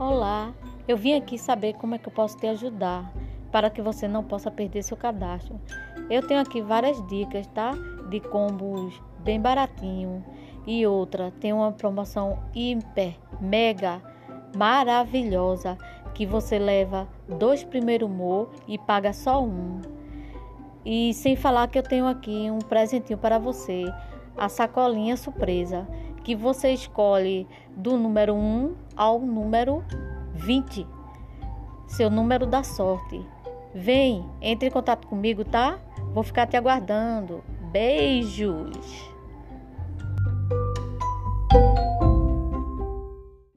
Olá, eu vim aqui saber como é que eu posso te ajudar para que você não possa perder seu cadastro. Eu tenho aqui várias dicas, tá? De combos bem baratinho e outra tem uma promoção hiper mega maravilhosa que você leva dois primeiro humor e paga só um. E sem falar que eu tenho aqui um presentinho para você, a sacolinha surpresa que você escolhe do número 1 ao número 20, seu número da sorte. Vem, entre em contato comigo, tá? Vou ficar te aguardando. Beijos!